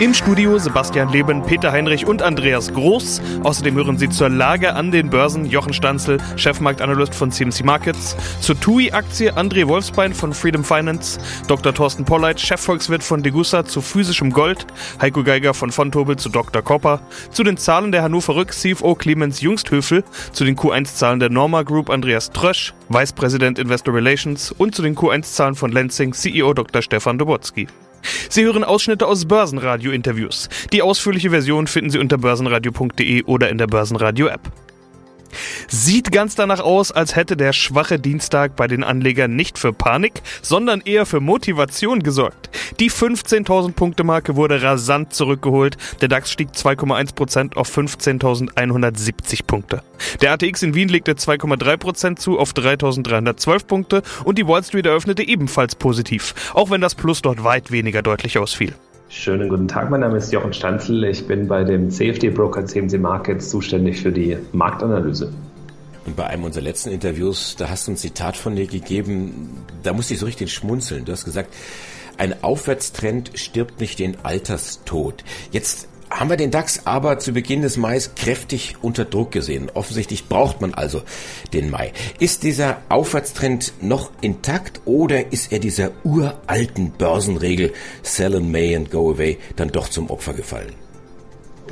Im Studio Sebastian Leben, Peter Heinrich und Andreas Groß. Außerdem hören Sie zur Lage an den Börsen Jochen Stanzel, Chefmarktanalyst von CMC Markets, zur TUI-Aktie André Wolfsbein von Freedom Finance, Dr. Thorsten Polleit, Chefvolkswirt von Degussa zu physischem Gold, Heiko Geiger von Fontobel zu Dr. Kopper, zu den Zahlen der Hannover Rück CFO Clemens Jungsthöfel, zu den Q1-Zahlen der Norma Group Andreas Trösch, Vice President Investor Relations und zu den Q1-Zahlen von Lenzing CEO Dr. Stefan Dobotsky. Sie hören Ausschnitte aus Börsenradio-Interviews. Die ausführliche Version finden Sie unter börsenradio.de oder in der Börsenradio-App. Sieht ganz danach aus, als hätte der schwache Dienstag bei den Anlegern nicht für Panik, sondern eher für Motivation gesorgt. Die 15.000 Punkte Marke wurde rasant zurückgeholt. Der DAX stieg 2,1% auf 15.170 Punkte. Der ATX in Wien legte 2,3% zu auf 3.312 Punkte und die Wall Street eröffnete ebenfalls positiv, auch wenn das Plus dort weit weniger deutlich ausfiel. Schönen guten Tag, mein Name ist Jochen Stanzel. Ich bin bei dem CFD-Broker CMC Markets zuständig für die Marktanalyse. Und bei einem unserer letzten Interviews, da hast du ein Zitat von dir gegeben, da musste ich so richtig schmunzeln. Du hast gesagt, ein Aufwärtstrend stirbt nicht den Alterstod. Jetzt haben wir den DAX aber zu Beginn des Mai kräftig unter Druck gesehen. Offensichtlich braucht man also den Mai. Ist dieser Aufwärtstrend noch intakt oder ist er dieser uralten Börsenregel Sell in May and Go Away dann doch zum Opfer gefallen?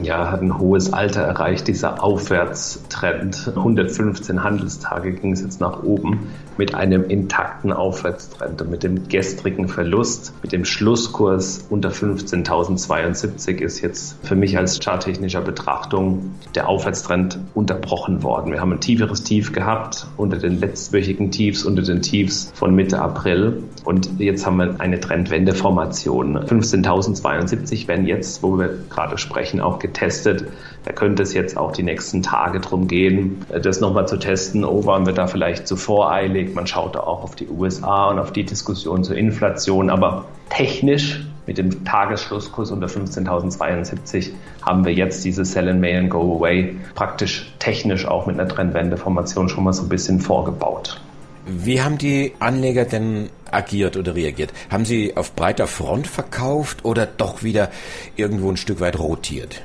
Ja, hat ein hohes Alter erreicht, dieser Aufwärtstrend. 115 Handelstage ging es jetzt nach oben mit einem intakten Aufwärtstrend. Und mit dem gestrigen Verlust, mit dem Schlusskurs unter 15.072 ist jetzt für mich als charttechnischer Betrachtung der Aufwärtstrend unterbrochen worden. Wir haben ein tieferes Tief gehabt unter den letztwöchigen Tiefs, unter den Tiefs von Mitte April. Und jetzt haben wir eine Trendwendeformation. 15.072 werden jetzt, wo wir gerade sprechen, auch getestet. Da könnte es jetzt auch die nächsten Tage drum gehen, das nochmal zu testen. Oh, waren wir da vielleicht zu voreilig? Man schaut da auch auf die USA und auf die Diskussion zur Inflation. Aber technisch mit dem Tagesschlusskurs unter 15.072 haben wir jetzt diese Sell and May and Go Away praktisch technisch auch mit einer Trendwendeformation schon mal so ein bisschen vorgebaut. Wie haben die Anleger denn agiert oder reagiert? Haben sie auf breiter Front verkauft oder doch wieder irgendwo ein Stück weit rotiert?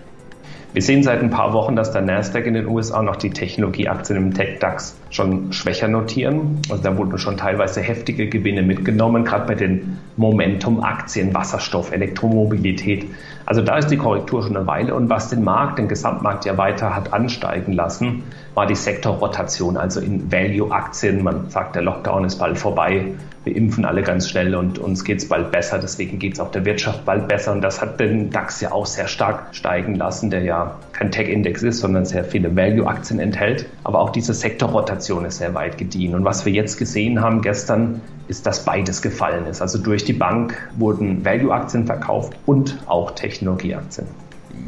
Wir sehen seit ein paar Wochen, dass der Nasdaq in den USA noch die Technologieaktien im Tech-DAX schon schwächer notieren. Also da wurden schon teilweise heftige Gewinne mitgenommen, gerade bei den Momentum-Aktien, Wasserstoff, Elektromobilität. Also da ist die Korrektur schon eine Weile. Und was den Markt, den Gesamtmarkt ja weiter hat ansteigen lassen, war die Sektorrotation, also in Value-Aktien. Man sagt, der Lockdown ist bald vorbei, wir impfen alle ganz schnell und uns geht es bald besser. Deswegen geht es auch der Wirtschaft bald besser. Und das hat den DAX ja auch sehr stark steigen lassen, der ja kein Tech-Index ist, sondern sehr viele Value-Aktien enthält. Aber auch diese Sektorrotation ist sehr weit gediehen. Und was wir jetzt gesehen haben gestern, ist, dass beides gefallen ist. Also durch die Bank wurden Value-Aktien verkauft und auch Technologieaktien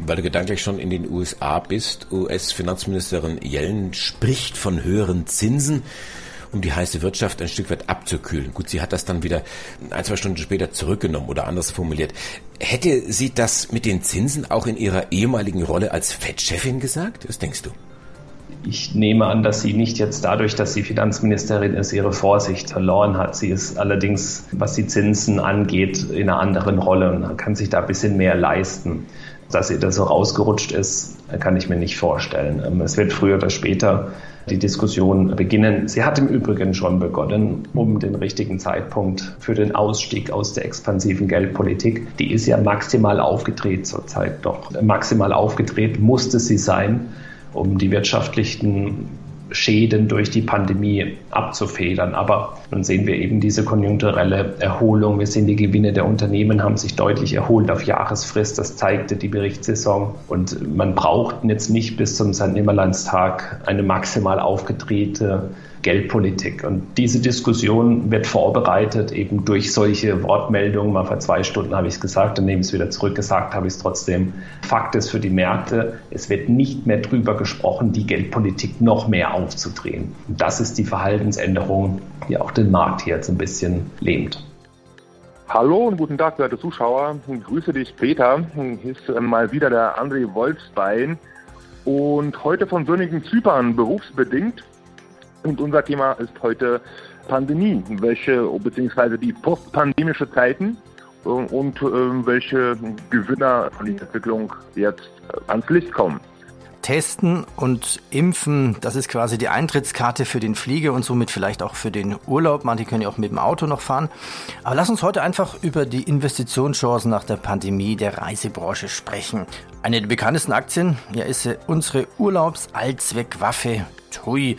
weil du gedanklich schon in den USA bist. US-Finanzministerin Yellen spricht von höheren Zinsen, um die heiße Wirtschaft ein Stück weit abzukühlen. Gut, sie hat das dann wieder ein, zwei Stunden später zurückgenommen oder anders formuliert. Hätte sie das mit den Zinsen auch in ihrer ehemaligen Rolle als Fettchefin gesagt? Was denkst du? Ich nehme an, dass sie nicht jetzt dadurch, dass sie Finanzministerin ist, ihre Vorsicht verloren hat. Sie ist allerdings, was die Zinsen angeht, in einer anderen Rolle und kann sich da ein bisschen mehr leisten. Dass ihr das so rausgerutscht ist, kann ich mir nicht vorstellen. Ähm, es wird früher oder später die Diskussion beginnen. Sie hat im Übrigen schon begonnen, um den richtigen Zeitpunkt für den Ausstieg aus der expansiven Geldpolitik. Die ist ja maximal aufgedreht zurzeit doch. Maximal aufgedreht musste sie sein, um die wirtschaftlichen Schäden durch die Pandemie abzufedern. Aber nun sehen wir eben diese konjunkturelle Erholung. Wir sehen, die Gewinne der Unternehmen haben sich deutlich erholt auf Jahresfrist. Das zeigte die Berichtssaison. Und man braucht jetzt nicht bis zum St. Nimmerlandstag eine maximal aufgedrehte Geldpolitik. Und diese Diskussion wird vorbereitet eben durch solche Wortmeldungen. Mal vor zwei Stunden habe ich es gesagt, dann nehme ich es wieder zurück, gesagt habe ich es trotzdem. Fakt ist für die Märkte, es wird nicht mehr darüber gesprochen, die Geldpolitik noch mehr aufzudrehen. Und das ist die Verhaltensänderung, die auch den Markt hier jetzt ein bisschen lähmt. Hallo und guten Tag, werte Zuschauer. Ich grüße dich, Peter. Hier ist äh, mal wieder der André Wolfsbein und heute von sonnigen Zypern berufsbedingt Und unser Thema ist heute Pandemie, welche beziehungsweise die postpandemische Zeiten äh, und äh, welche Gewinner von dieser Entwicklung jetzt ans Licht kommen. Testen und Impfen, das ist quasi die Eintrittskarte für den Flieger und somit vielleicht auch für den Urlaub. Manche können ja auch mit dem Auto noch fahren. Aber lass uns heute einfach über die Investitionschancen nach der Pandemie der Reisebranche sprechen. Eine der bekanntesten Aktien ja, ist unsere Urlaubs-Allzweckwaffe TUI.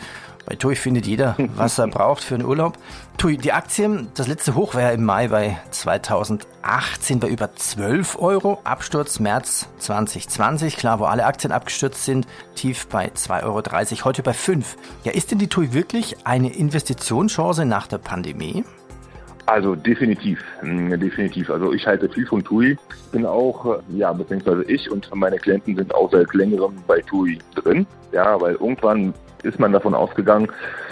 Bei TUI findet jeder, was er braucht für einen Urlaub. TUI, die Aktien, das letzte Hoch war ja im Mai bei 2018 bei über 12 Euro. Absturz März 2020, klar, wo alle Aktien abgestürzt sind, tief bei 2,30 Euro, heute bei 5. Ja, ist denn die TUI wirklich eine Investitionschance nach der Pandemie? Also definitiv, hm, definitiv. Also ich halte viel von TUI. Bin auch, äh, ja, beziehungsweise ich und meine Klienten sind auch seit längerem bei TUI drin. Ja, weil irgendwann ist man davon ausgegangen,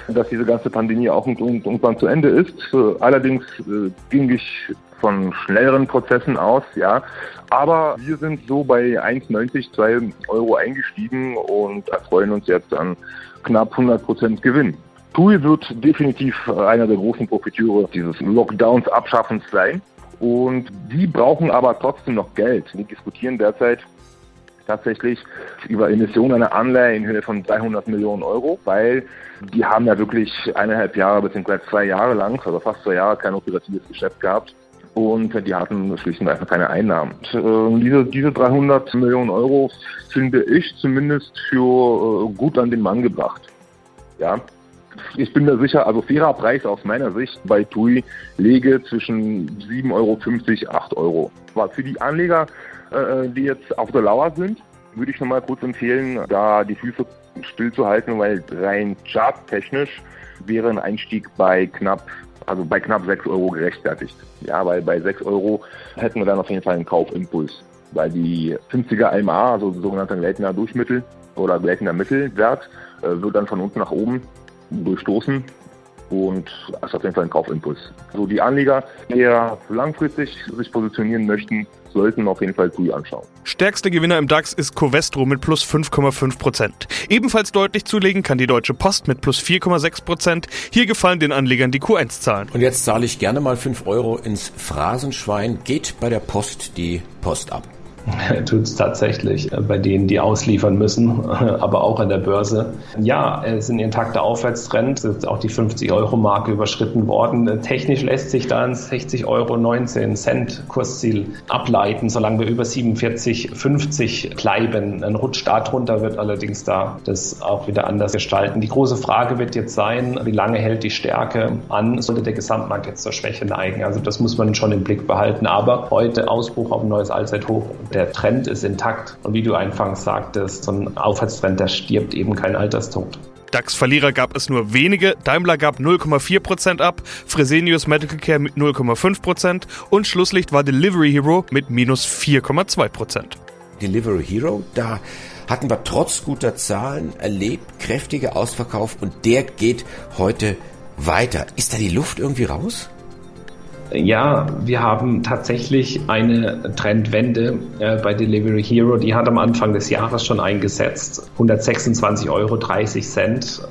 dass diese ganze Pandemie auch irgendwann zu Ende ist. Allerdings äh, ging ich von schnelleren Prozessen aus, ja. Aber wir sind so bei 1,90, 2 Euro eingestiegen und erfreuen uns jetzt an knapp 100 Prozent Gewinn. TUI wird definitiv einer der großen Profiteure dieses Lockdowns Abschaffens sein. Und die brauchen aber trotzdem noch Geld. Wir diskutieren derzeit tatsächlich über Emissionen einer Anleihe in Höhe von 300 Millionen Euro, weil die haben ja wirklich eineinhalb Jahre bzw. zwei Jahre lang, also fast zwei Jahre, kein operatives Geschäft gehabt und die hatten schlicht und einfach keine Einnahmen. Und, äh, diese, diese 300 Millionen Euro finde ich zumindest für äh, gut an den Mann gebracht. Ja, ich bin mir sicher, also fairer Preis aus meiner Sicht bei TUI lege zwischen 7,50 Euro, 8 Euro. War für die Anleger äh, die jetzt auf der Lauer sind, würde ich nochmal kurz empfehlen, da die Füße stillzuhalten, weil rein charttechnisch wäre ein Einstieg bei knapp, also bei knapp 6 Euro gerechtfertigt. Ja, weil bei 6 Euro hätten wir dann auf jeden Fall einen Kaufimpuls. Weil die 50er MA, also sogenannter Gleitender Durchmittel oder Gleitender Mittelwert, äh, wird dann von unten nach oben durchstoßen und das ist auf jeden Fall ein Kaufimpuls. Also die Anleger, die eher langfristig sich positionieren möchten, sollten auf jeden Fall TUI anschauen. Stärkster Gewinner im DAX ist Covestro mit plus 5,5 Prozent. Ebenfalls deutlich zulegen kann die Deutsche Post mit plus 4,6 Prozent. Hier gefallen den Anlegern die Q1-Zahlen. Und jetzt zahle ich gerne mal 5 Euro ins Phrasenschwein. Geht bei der Post die Post ab? tut es tatsächlich äh, bei denen, die ausliefern müssen, aber auch an der Börse. Ja, es ist ein intakter Aufwärtstrend, ist auch die 50-Euro-Marke überschritten worden. Technisch lässt sich da ein 60 Euro 19 Cent Kursziel ableiten, solange wir über 47,50 bleiben. Ein Rutsch darunter wird allerdings da das auch wieder anders gestalten. Die große Frage wird jetzt sein, wie lange hält die Stärke an, sollte der Gesamtmarkt jetzt zur Schwäche neigen? Also das muss man schon im Blick behalten. Aber heute Ausbruch auf ein neues Allzeithoch der Trend ist intakt. Und wie du anfangs sagtest, so ein Aufwärtstrend, der stirbt eben kein Alterstod. DAX-Verlierer gab es nur wenige. Daimler gab 0,4% ab, Fresenius Medical Care mit 0,5% und Schlusslicht war Delivery Hero mit minus 4,2%. Delivery Hero, da hatten wir trotz guter Zahlen erlebt, kräftiger Ausverkauf und der geht heute weiter. Ist da die Luft irgendwie raus? Ja, wir haben tatsächlich eine Trendwende äh, bei Delivery Hero. Die hat am Anfang des Jahres schon eingesetzt. 126,30 Euro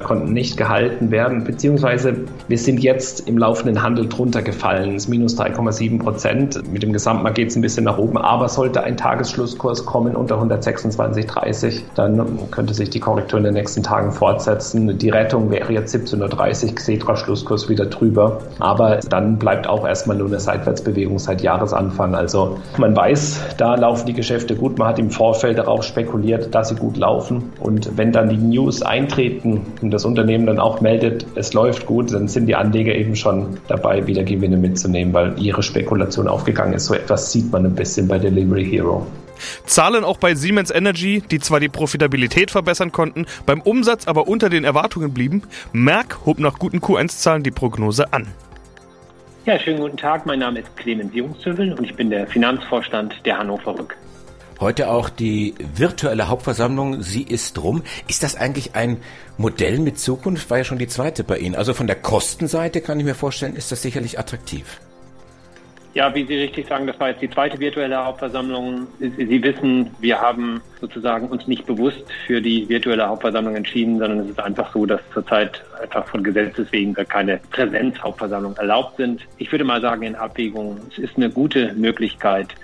konnten nicht gehalten werden, beziehungsweise wir sind jetzt im laufenden Handel drunter gefallen. Ist minus 3,7 Prozent. Mit dem Gesamtmarkt geht es ein bisschen nach oben, aber sollte ein Tagesschlusskurs kommen unter 126,30, dann könnte sich die Korrektur in den nächsten Tagen fortsetzen. Die Rettung wäre jetzt 17.30 Uhr, Xetra Schlusskurs wieder drüber. Aber dann bleibt auch erst erstmal nur eine Seitwärtsbewegung seit Jahresanfang. Also man weiß, da laufen die Geschäfte gut. Man hat im Vorfeld darauf spekuliert, dass sie gut laufen. Und wenn dann die News eintreten und das Unternehmen dann auch meldet, es läuft gut, dann sind die Anleger eben schon dabei, wieder Gewinne mitzunehmen, weil ihre Spekulation aufgegangen ist. So etwas sieht man ein bisschen bei Delivery Hero. Zahlen auch bei Siemens Energy, die zwar die Profitabilität verbessern konnten, beim Umsatz aber unter den Erwartungen blieben. Merck hob nach guten Q1-Zahlen die Prognose an. Ja, schönen guten Tag. Mein Name ist Clemens Jungshövel und ich bin der Finanzvorstand der Hannover Rück. Heute auch die virtuelle Hauptversammlung. Sie ist rum. Ist das eigentlich ein Modell mit Zukunft? War ja schon die zweite bei Ihnen. Also von der Kostenseite kann ich mir vorstellen, ist das sicherlich attraktiv. Ja, wie Sie richtig sagen, das war jetzt die zweite virtuelle Hauptversammlung. Sie wissen, wir haben sozusagen uns nicht bewusst für die virtuelle Hauptversammlung entschieden, sondern es ist einfach so, dass zurzeit einfach von Gesetzes wegen keine Präsenzhauptversammlungen erlaubt sind. Ich würde mal sagen, in Abwägung, es ist eine gute Möglichkeit,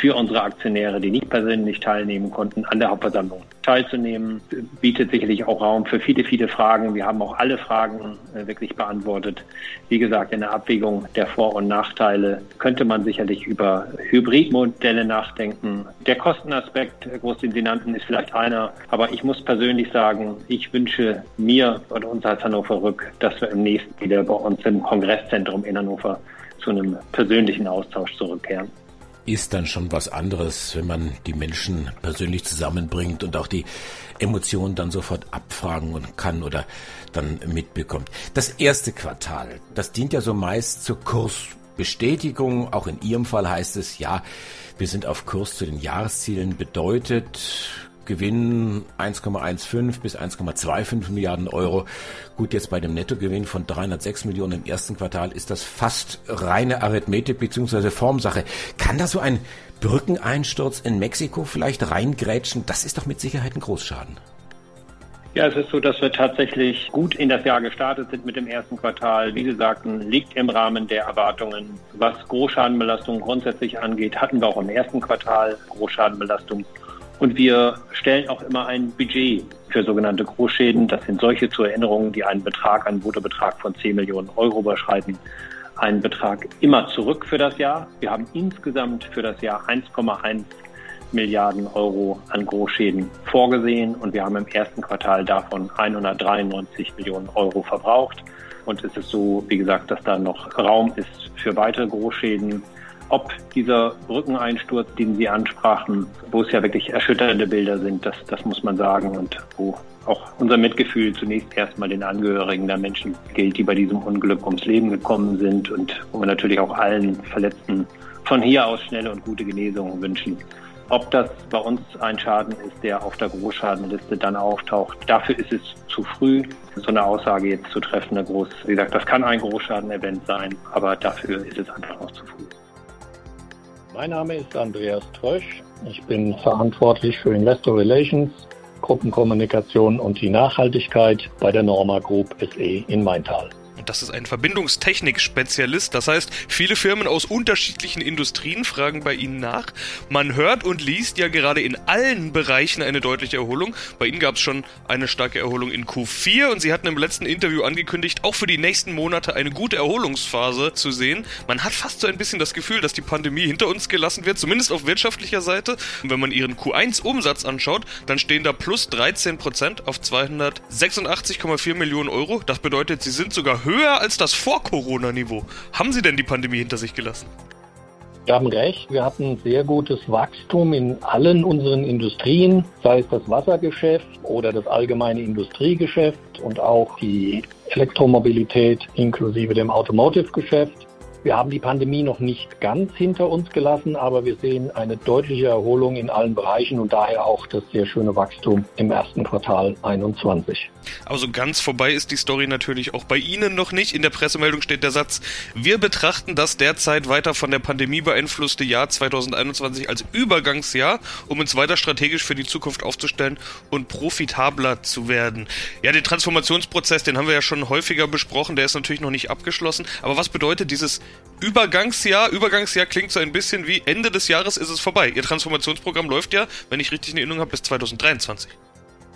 für unsere Aktionäre, die nicht persönlich teilnehmen konnten, an der Hauptversammlung teilzunehmen. Bietet sicherlich auch Raum für viele, viele Fragen. Wir haben auch alle Fragen äh, wirklich beantwortet. Wie gesagt, in der Abwägung der Vor- und Nachteile könnte man sicherlich über Hybridmodelle nachdenken. Der Kostenaspekt, groß den Sie nannten, ist vielleicht einer. Aber ich muss persönlich sagen, ich wünsche mir und uns als Hannover Rück, dass wir im nächsten wieder bei uns im Kongresszentrum in Hannover zu einem persönlichen Austausch zurückkehren ist dann schon was anderes, wenn man die Menschen persönlich zusammenbringt und auch die Emotionen dann sofort abfragen kann oder dann mitbekommt. Das erste Quartal, das dient ja so meist zur Kursbestätigung. Auch in Ihrem Fall heißt es, ja, wir sind auf Kurs zu den Jahreszielen bedeutet, Gewinn 1,15 bis 1,25 Milliarden Euro. Gut, jetzt bei dem Nettogewinn von 306 Millionen im ersten Quartal ist das fast reine Arithmetik bzw. Formsache. Kann da so ein Brückeneinsturz in Mexiko vielleicht reingrätschen? Das ist doch mit Sicherheit ein Großschaden. Ja, es ist so, dass wir tatsächlich gut in das Jahr gestartet sind mit dem ersten Quartal. Wie Sie sagten, liegt im Rahmen der Erwartungen. Was Großschadenbelastung grundsätzlich angeht, hatten wir auch im ersten Quartal Großschadenbelastung und wir stellen auch immer ein Budget für sogenannte Großschäden. Das sind solche zur Erinnerung, die einen Betrag, einen Bruttobetrag von 10 Millionen Euro überschreiten. Einen Betrag immer zurück für das Jahr. Wir haben insgesamt für das Jahr 1,1 Milliarden Euro an Großschäden vorgesehen und wir haben im ersten Quartal davon 193 Millionen Euro verbraucht. Und es ist so, wie gesagt, dass da noch Raum ist für weitere Großschäden ob dieser Rückeneinsturz, den Sie ansprachen, wo es ja wirklich erschütternde Bilder sind, das, das muss man sagen und wo auch unser Mitgefühl zunächst erstmal den Angehörigen der Menschen gilt, die bei diesem Unglück ums Leben gekommen sind und wo wir natürlich auch allen Verletzten von hier aus schnelle und gute Genesung wünschen. Ob das bei uns ein Schaden ist, der auf der Großschadenliste dann auftaucht, dafür ist es zu früh, so eine Aussage jetzt zu treffen. Groß, wie gesagt, das kann ein Großschadenevent sein, aber dafür ist es einfach noch zu früh. Mein Name ist Andreas Trösch. Ich bin verantwortlich für Investor Relations, Gruppenkommunikation und die Nachhaltigkeit bei der Norma Group SE in Maintal. Und das ist ein Verbindungstechnik-Spezialist. Das heißt, viele Firmen aus unterschiedlichen Industrien fragen bei Ihnen nach. Man hört und liest ja gerade in allen Bereichen eine deutliche Erholung. Bei Ihnen gab es schon eine starke Erholung in Q4 und Sie hatten im letzten Interview angekündigt, auch für die nächsten Monate eine gute Erholungsphase zu sehen. Man hat fast so ein bisschen das Gefühl, dass die Pandemie hinter uns gelassen wird, zumindest auf wirtschaftlicher Seite. Und wenn man Ihren Q1-Umsatz anschaut, dann stehen da plus 13 Prozent auf 286,4 Millionen Euro. Das bedeutet, Sie sind sogar höher höher als das Vor-Corona-Niveau. Haben Sie denn die Pandemie hinter sich gelassen? Sie haben recht, wir hatten sehr gutes Wachstum in allen unseren Industrien, sei es das Wassergeschäft oder das allgemeine Industriegeschäft und auch die Elektromobilität inklusive dem Automotive-Geschäft. Wir haben die Pandemie noch nicht ganz hinter uns gelassen, aber wir sehen eine deutliche Erholung in allen Bereichen und daher auch das sehr schöne Wachstum im ersten Quartal 21. Also ganz vorbei ist die Story natürlich auch bei Ihnen noch nicht. In der Pressemeldung steht der Satz, wir betrachten das derzeit weiter von der Pandemie beeinflusste Jahr 2021 als Übergangsjahr, um uns weiter strategisch für die Zukunft aufzustellen und profitabler zu werden. Ja, den Transformationsprozess, den haben wir ja schon häufiger besprochen, der ist natürlich noch nicht abgeschlossen. Aber was bedeutet dieses Übergangsjahr. Übergangsjahr klingt so ein bisschen wie Ende des Jahres ist es vorbei. Ihr Transformationsprogramm läuft ja, wenn ich richtig in Erinnerung habe, bis 2023.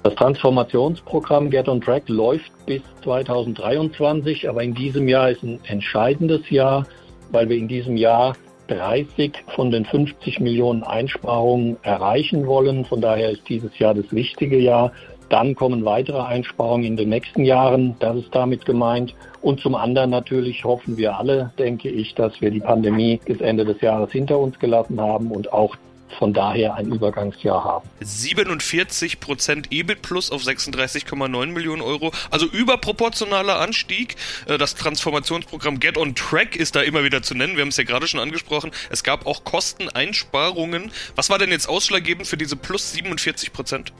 Das Transformationsprogramm Get on Track läuft bis 2023, aber in diesem Jahr ist ein entscheidendes Jahr, weil wir in diesem Jahr 30 von den 50 Millionen Einsparungen erreichen wollen. Von daher ist dieses Jahr das wichtige Jahr. Dann kommen weitere Einsparungen in den nächsten Jahren. Das ist damit gemeint. Und zum anderen natürlich hoffen wir alle, denke ich, dass wir die Pandemie bis Ende des Jahres hinter uns gelassen haben und auch von daher ein Übergangsjahr haben. 47 Prozent EBIT plus auf 36,9 Millionen Euro, also überproportionaler Anstieg. Äh, das Transformationsprogramm Get on Track ist da immer wieder zu nennen. Wir haben es ja gerade schon angesprochen. Es gab auch Kosteneinsparungen. Was war denn jetzt ausschlaggebend für diese plus 47 Prozent?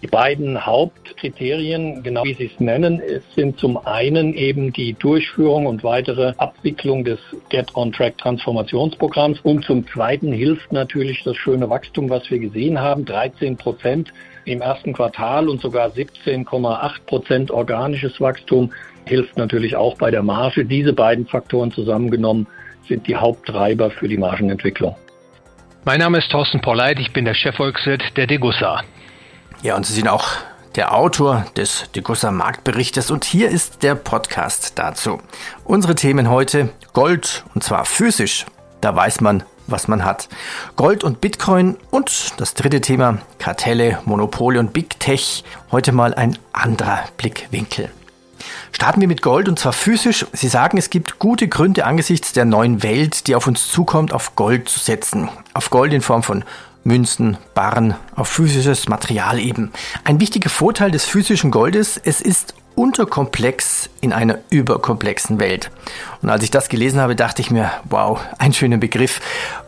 Die beiden Hauptkriterien, genau wie Sie es nennen, sind zum einen eben die Durchführung und weitere Abwicklung des Get on Track Transformationsprogramms und zum zweiten hilft natürlich das schöne Wachstum, was wir gesehen haben. 13 Prozent im ersten Quartal und sogar 17,8 Prozent organisches Wachstum hilft natürlich auch bei der Marge. Diese beiden Faktoren zusammengenommen sind die Haupttreiber für die Margenentwicklung. Mein Name ist Thorsten Polleit, ich bin der Chefvolkswirt der Degussa. Ja, und Sie sind auch der Autor des Degussa Marktberichtes und hier ist der Podcast dazu. Unsere Themen heute Gold und zwar physisch. Da weiß man, was man hat. Gold und Bitcoin und das dritte Thema Kartelle, Monopole und Big Tech. Heute mal ein anderer Blickwinkel. Starten wir mit Gold und zwar physisch. Sie sagen, es gibt gute Gründe angesichts der neuen Welt, die auf uns zukommt, auf Gold zu setzen. Auf Gold in Form von Münzen, Barren, auf physisches Material eben. Ein wichtiger Vorteil des physischen Goldes, es ist unterkomplex in einer überkomplexen Welt. Und als ich das gelesen habe, dachte ich mir, wow, ein schöner Begriff.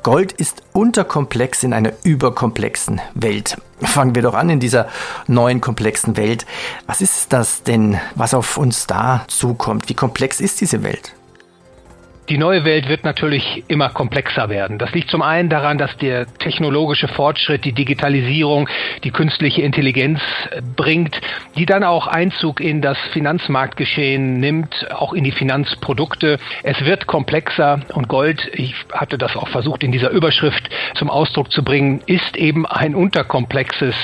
Gold ist unterkomplex in einer überkomplexen Welt. Fangen wir doch an in dieser neuen komplexen Welt. Was ist das denn, was auf uns da zukommt? Wie komplex ist diese Welt? Die neue Welt wird natürlich immer komplexer werden. Das liegt zum einen daran, dass der technologische Fortschritt, die Digitalisierung, die künstliche Intelligenz äh, bringt, die dann auch Einzug in das Finanzmarktgeschehen nimmt, auch in die Finanzprodukte. Es wird komplexer und Gold, ich hatte das auch versucht in dieser Überschrift zum Ausdruck zu bringen, ist eben ein unterkomplexes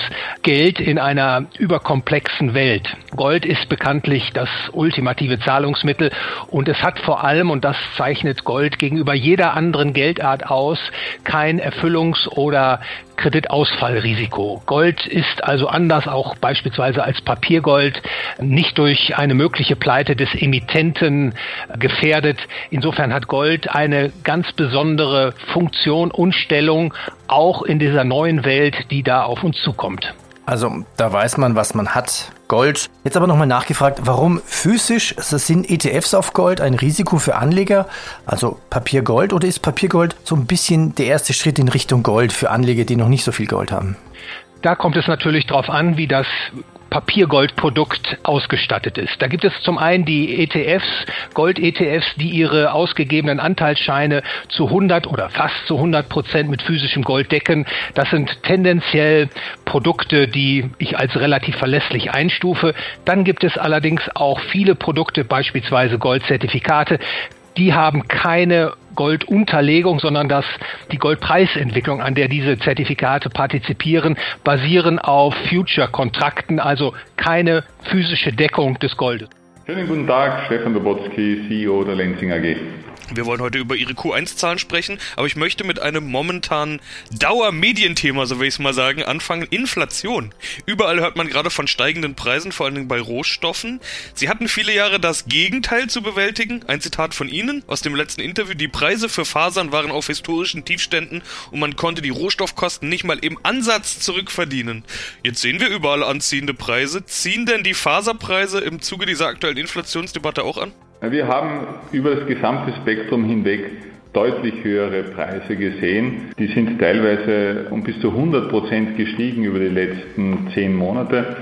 Geld in einer überkomplexen Welt. Gold ist bekanntlich das ultimative Zahlungsmittel und es hat vor allem, und das zeigt zeichnet Gold gegenüber jeder anderen Geldart aus kein Erfüllungs- oder Kreditausfallrisiko. Gold ist also anders auch beispielsweise als Papiergold nicht durch eine mögliche Pleite des Emittenten gefährdet. Insofern hat Gold eine ganz besondere Funktion und Stellung auch in dieser neuen Welt, die da auf uns zukommt. Also da weiß man, was man hat. Gold. Jetzt aber nochmal nachgefragt, warum physisch? Sind ETFs auf Gold ein Risiko für Anleger? Also Papiergold oder ist Papiergold so ein bisschen der erste Schritt in Richtung Gold für Anleger, die noch nicht so viel Gold haben? Da kommt es natürlich darauf an, wie das Papiergoldprodukt ausgestattet ist. Da gibt es zum einen die ETFs, Gold-ETFs, die ihre ausgegebenen Anteilsscheine zu 100 oder fast zu 100 Prozent mit physischem Gold decken. Das sind tendenziell Produkte, die ich als relativ verlässlich einstufe. Dann gibt es allerdings auch viele Produkte, beispielsweise Goldzertifikate, die haben keine Goldunterlegung, sondern dass die Goldpreisentwicklung, an der diese Zertifikate partizipieren, basieren auf Future-Kontrakten, also keine physische Deckung des Goldes. Schönen guten Tag, Stefan Dobotsky, CEO der Lenzing AG. Wir wollen heute über Ihre Q1-Zahlen sprechen, aber ich möchte mit einem momentanen Dauermedienthema, so will ich es mal sagen, anfangen. Inflation. Überall hört man gerade von steigenden Preisen, vor allen Dingen bei Rohstoffen. Sie hatten viele Jahre das Gegenteil zu bewältigen. Ein Zitat von Ihnen aus dem letzten Interview. Die Preise für Fasern waren auf historischen Tiefständen und man konnte die Rohstoffkosten nicht mal im Ansatz zurückverdienen. Jetzt sehen wir überall anziehende Preise. Ziehen denn die Faserpreise im Zuge dieser aktuellen Inflationsdebatte auch an? Wir haben über das gesamte Spektrum hinweg deutlich höhere Preise gesehen. Die sind teilweise um bis zu 100 Prozent gestiegen über die letzten zehn Monate.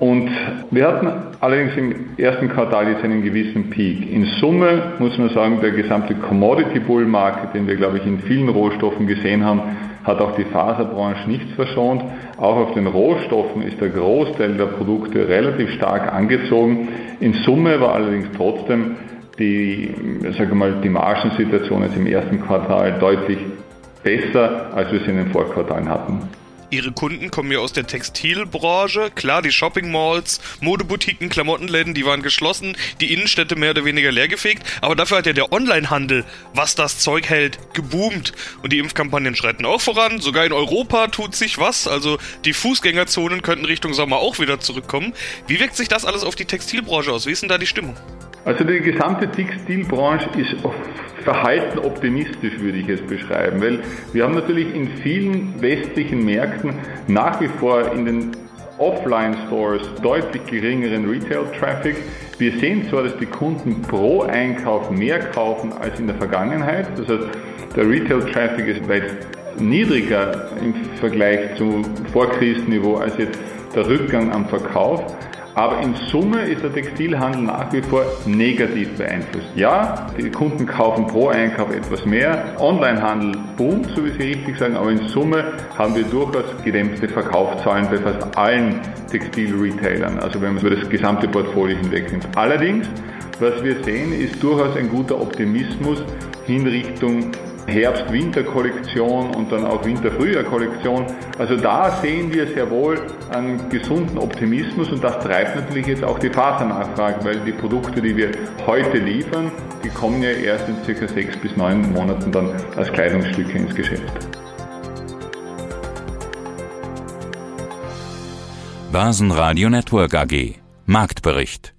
Und wir hatten allerdings im ersten Quartal jetzt einen gewissen Peak. In Summe muss man sagen, der gesamte Commodity Bull Market, den wir, glaube ich, in vielen Rohstoffen gesehen haben, hat auch die Faserbranche nichts verschont. Auch auf den Rohstoffen ist der Großteil der Produkte relativ stark angezogen. In Summe war allerdings trotzdem die, sage mal, die Margensituation jetzt im ersten Quartal deutlich besser, als wir sie in den Vorquartalen hatten. Ihre Kunden kommen ja aus der Textilbranche. Klar, die Shopping Malls, Modeboutiquen, Klamottenläden, die waren geschlossen, die Innenstädte mehr oder weniger leergefegt. Aber dafür hat ja der Onlinehandel, was das Zeug hält, geboomt. Und die Impfkampagnen schreiten auch voran. Sogar in Europa tut sich was. Also die Fußgängerzonen könnten Richtung Sommer auch wieder zurückkommen. Wie wirkt sich das alles auf die Textilbranche aus? Wie ist denn da die Stimmung? Also die gesamte Textilbranche ist verhalten optimistisch, würde ich es beschreiben, weil wir haben natürlich in vielen westlichen Märkten nach wie vor in den Offline-Stores deutlich geringeren Retail-Traffic. Wir sehen zwar, dass die Kunden pro Einkauf mehr kaufen als in der Vergangenheit, das heißt, der Retail-Traffic ist weit niedriger im Vergleich zum Vorkrisenniveau als jetzt der Rückgang am Verkauf. Aber in Summe ist der Textilhandel nach wie vor negativ beeinflusst. Ja, die Kunden kaufen pro Einkauf etwas mehr. Onlinehandel boomt, so wie Sie richtig sagen, aber in Summe haben wir durchaus gedämpfte Verkaufszahlen bei fast allen Textilretailern, also wenn man über das gesamte Portfolio hinweg nimmt. Allerdings, was wir sehen, ist durchaus ein guter Optimismus hin Richtung Herbst-Winter-Kollektion und dann auch Winter-Frühjahr-Kollektion. Also da sehen wir sehr wohl einen gesunden Optimismus und das treibt natürlich jetzt auch die Fasernachfrage, weil die Produkte, die wir heute liefern, die kommen ja erst in circa sechs bis neun Monaten dann als Kleidungsstücke ins Geschäft. Basen Radio Network AG Marktbericht